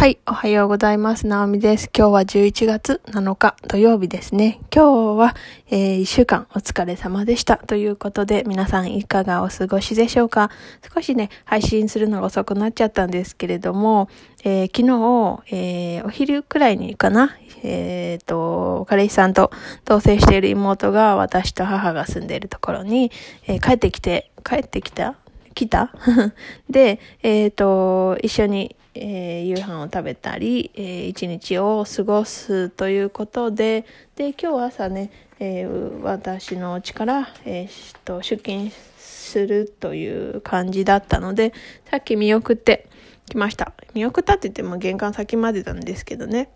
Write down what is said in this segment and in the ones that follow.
はい、おはようございます。なおみです。今日は11月7日土曜日ですね。今日は、えー、1週間お疲れ様でした。ということで、皆さんいかがお過ごしでしょうか少しね、配信するのが遅くなっちゃったんですけれども、えー、昨日、えー、お昼くらいにかな、えっ、と、彼氏さんと同棲している妹が私と母が住んでいるところに、え帰ってきて、帰ってきた来た？で、えっ、と、一緒にえー、夕飯を食べたり、えー、一日を過ごすということで、で、今日朝ね、えー、私の家から、えー、と出勤するという感じだったので、さっき見送ってきました。見送ったって言っても玄関先までなんですけどね。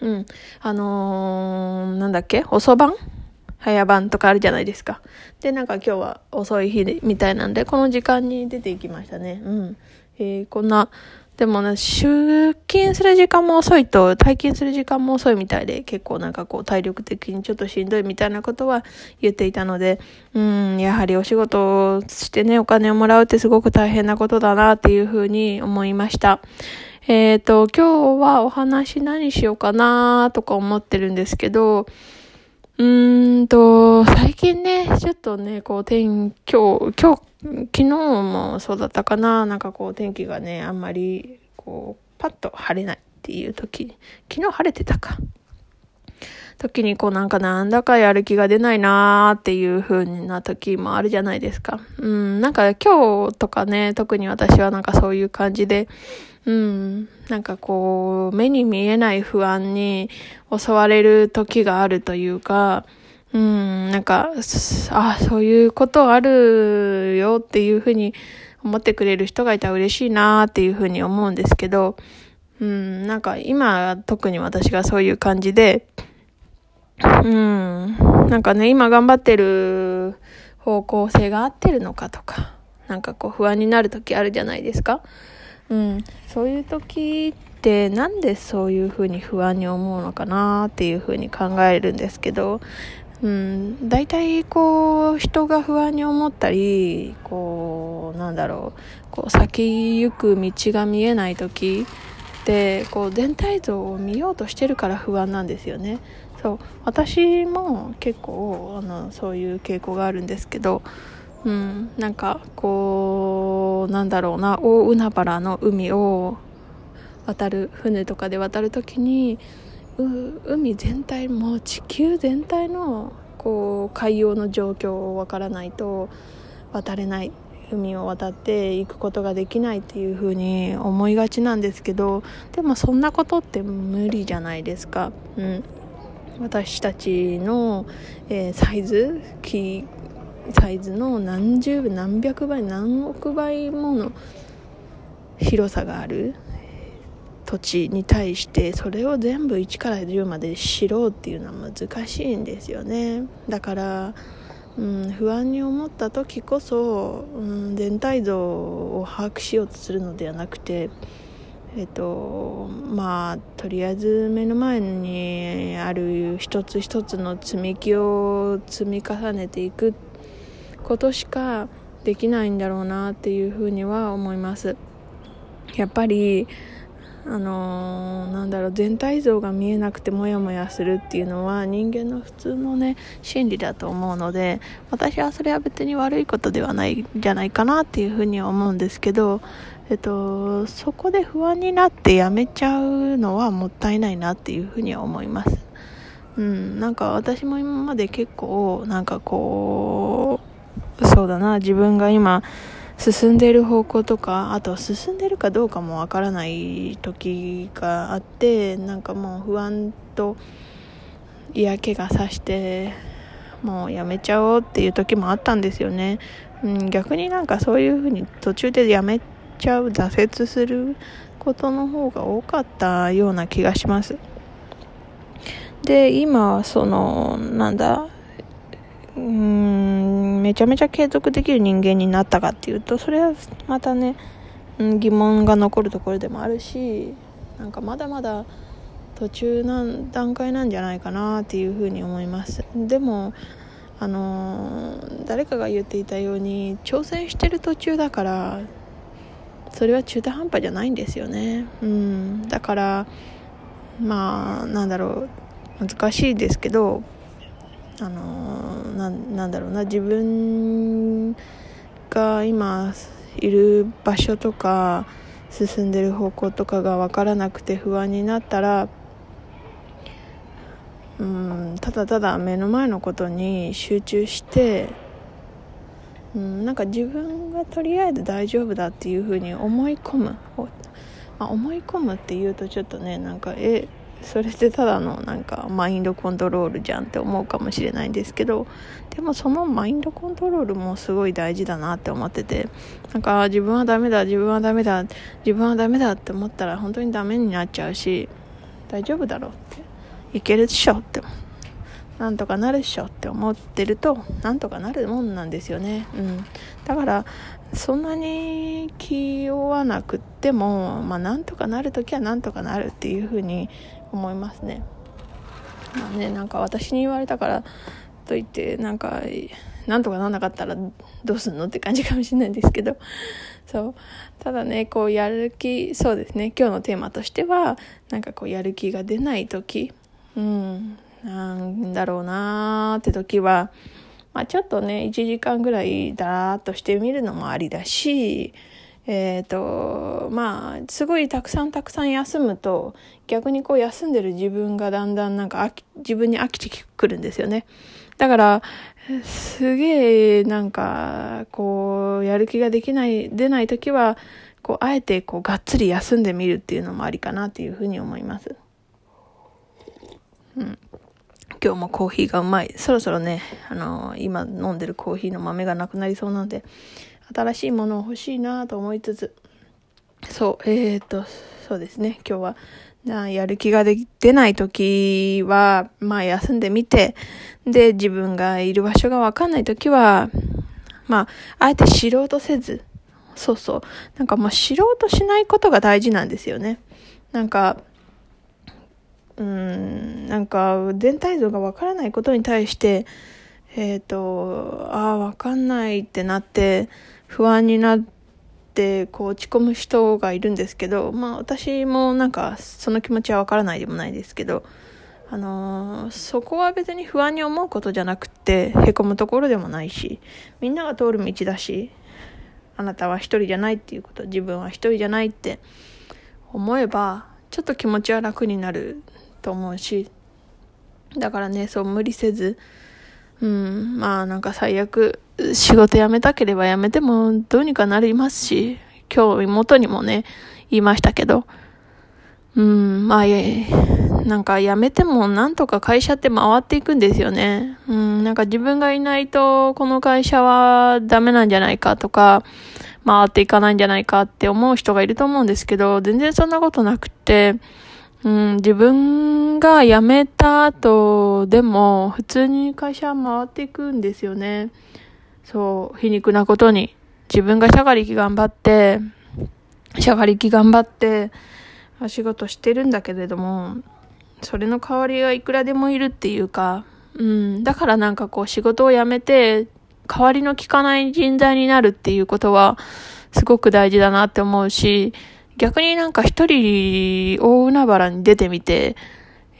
うん。あのー、なんだっけ？遅番早番とかあるじゃないですか。で、なんか今日は遅い日みたいなんで、この時間に出ていきましたね。うん。えー、こんな、でもね、出勤する時間も遅いと、退勤する時間も遅いみたいで、結構なんかこう体力的にちょっとしんどいみたいなことは言っていたので、うん、やはりお仕事をしてね、お金をもらうってすごく大変なことだなっていうふうに思いました。えっ、ー、と、今日はお話何しようかなとか思ってるんですけど、うーんと、最近ね、ちょっとね、こう天、今日、今日、昨日もそうだったかな、なんかこう天気がね、あんまり、こう、パッと晴れないっていう時、昨日晴れてたか。時にこうなんかなんだかやる気が出ないなーっていう風な時もあるじゃないですか。うん、なんか今日とかね、特に私はなんかそういう感じで、うん。なんかこう、目に見えない不安に襲われる時があるというか、うん、なんか、あ、そういうことあるよっていうふうに思ってくれる人がいたら嬉しいなっていうふうに思うんですけど、うん、なんか今特に私がそういう感じで、うん、なんかね、今頑張ってる方向性が合ってるのかとか、なんかこう不安になる時あるじゃないですか。うん、そういう時ってなんでそういうふうに不安に思うのかなっていうふうに考えるんですけど、うん、大体こう人が不安に思ったりこうなんだろうこう先行く道が見えない時ってこう全体像を見ようとしてるから不安なんですよね。そう私も結構あのそういう傾向があるんですけどうん、なんかこうなんだろうな大海原の海を渡る船とかで渡る時に海全体もう地球全体のこう海洋の状況をわからないと渡れない海を渡っていくことができないっていう風に思いがちなんですけどでもそんなことって無理じゃないですか。うん、私たちの、えー、サイズキサイズの何十何百倍何億倍もの広さがある土地に対してそれを全部1から10まで知ろうっていうのは難しいんですよね。だから、うん、不安に思った時こそ、うん、全体像を把握しようとするのではなくてえっとまあとりあえず目の前にある一つ一つの積み木を積み重ねていくことしかできないんだろうなっていうふうには思います。やっぱりあのー、なんだろう全体像が見えなくてモヤモヤするっていうのは人間の普通のね心理だと思うので私はそれは別に悪いことではないんじゃないかなっていうふうには思うんですけど、えっと、そこで不安になってやめちゃうのはもったいないなっていうふうには思います。うん、なんか私も今まで結構なんかこうそうだな自分が今進んでいる方向とかあと進んでるかどうかもわからない時があってなんかもう不安と嫌気がさしてもうやめちゃおうっていう時もあったんですよね、うん、逆になんかそういう風に途中でやめちゃう挫折することの方が多かったような気がします。で今そのなんだうんめちゃめちゃ継続できる人間になったかっていうとそれはまたね、疑問が残るところでもあるしなんかまだまだ途中な段階なんじゃないかなっていうふうに思います。でもあの誰かが言っていたように挑戦してる途中だからそれは中途半端じゃないんですよね。うん、だからまあなんだろう。難しいですけどあのななんだろうな。自分が今いる場所とか進んでる方向とかが分からなくて不安になったらうんただただ目の前のことに集中してうん、なんか自分がとりあえず大丈夫だっていうふうに思い込む、まあ、思い込むっていうとちょっとねなんかえそれってただのなんかマインドコントロールじゃんって思うかもしれないんですけどでもそのマインドコントロールもすごい大事だなって思っててなんか自分はダメだ自分はダメだ自分はダメだって思ったら本当にダメになっちゃうし大丈夫だろうって。いけるでしょってなんとかなるっしょって思ってるとなんとかなるもんなんですよね、うん、だからそんなに気負わなくっても、まあ、なんとかなる時はなんとかなるっていうふうに思いますね。まあねなんか私に言われたからといってなんかなんとかならなかったらどうすんのって感じかもしれないんですけど。そう。ただねこうやる気そうですね。今日のテーマとしてはなんかこうやる気が出ない時。うん。なんだろうなーって時は、まあ、ちょっとね、1時間ぐらいだーっとしてみるのもありだし、えっ、ー、と、まあ、すごいたくさんたくさん休むと、逆にこう休んでる自分がだんだんなんか自分に飽きてくるんですよね。だから、すげえなんか、こう、やる気ができない、出ない時は、こう、あえてこう、がっつり休んでみるっていうのもありかなっていうふうに思います。うん。今日もコーヒーがうまい。そろそろね、あのー、今飲んでるコーヒーの豆がなくなりそうなので、新しいものを欲しいなと思いつつ、そう、えー、っと、そうですね、今日は、なやる気が出ない時は、まあ休んでみて、で、自分がいる場所がわかんない時は、まあ、あえて知ろうとせず、そうそう、なんかもう知ろうとしないことが大事なんですよね。なんか、うん、なんか全体像がわからないことに対して、えっ、ー、と、ああ、わかんないってなって、不安になって、こう落ち込む人がいるんですけど、まあ私もなんかその気持ちはわからないでもないですけど、あのー、そこは別に不安に思うことじゃなくて、へこむところでもないし、みんなが通る道だし、あなたは一人じゃないっていうこと、自分は一人じゃないって思えば、ちょっと気持ちは楽になると思うし、だからね、そう無理せず、うん、まあなんか最悪、仕事辞めたければ辞めてもどうにかなりますし、今日妹にもね、言いましたけど、うん、まあい、なんか辞めてもなんとか会社って回っていくんですよね。うん、なんか自分がいないとこの会社はダメなんじゃないかとか、回っていかないんじゃないかって思う人がいると思うんですけど、全然そんなことなくって、うん、自分が辞めた後でも普通に会社は回っていくんですよね。そう、皮肉なことに。自分がしゃがりき頑張って、しゃがりき頑張って、仕事してるんだけれども、それの代わりがいくらでもいるっていうか、うん、だからなんかこう仕事を辞めて、代わりの効かない人材になるっていうことは、すごく大事だなって思うし、逆になんか一人大海原に出てみて、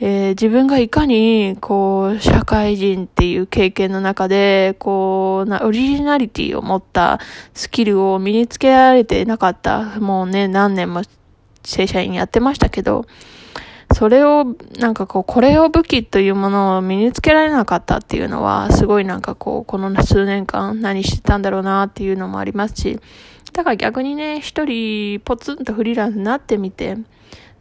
えー、自分がいかに、こう、社会人っていう経験の中で、こう、な、オリジナリティを持ったスキルを身につけられてなかった。もうね、何年も正社員やってましたけど、それを、なんかこう、これを武器というものを身につけられなかったっていうのは、すごいなんかこう、この数年間何してたんだろうなっていうのもありますし、だから逆にね、一人ポツンとフリーランスになってみて、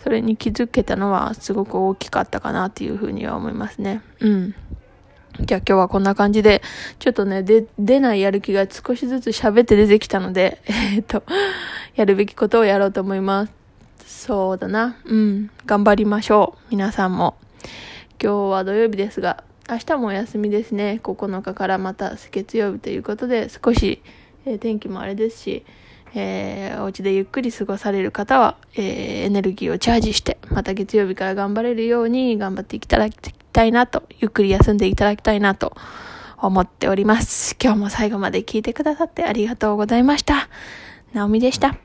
それに気づけたのはすごく大きかったかなっていうふうには思いますね。うん。じゃあ今日はこんな感じで、ちょっとね、で、出ないやる気が少しずつ喋って出てきたので、えっと、やるべきことをやろうと思います。そうだな。うん。頑張りましょう。皆さんも。今日は土曜日ですが、明日もお休みですね。9日からまた月曜日ということで、少しえー、天気もあれですし、えー、お家でゆっくり過ごされる方は、えー、エネルギーをチャージして、また月曜日から頑張れるように頑張っていただきたいなと、ゆっくり休んでいただきたいなと思っております。今日も最後まで聞いてくださってありがとうございました。ナオミでした。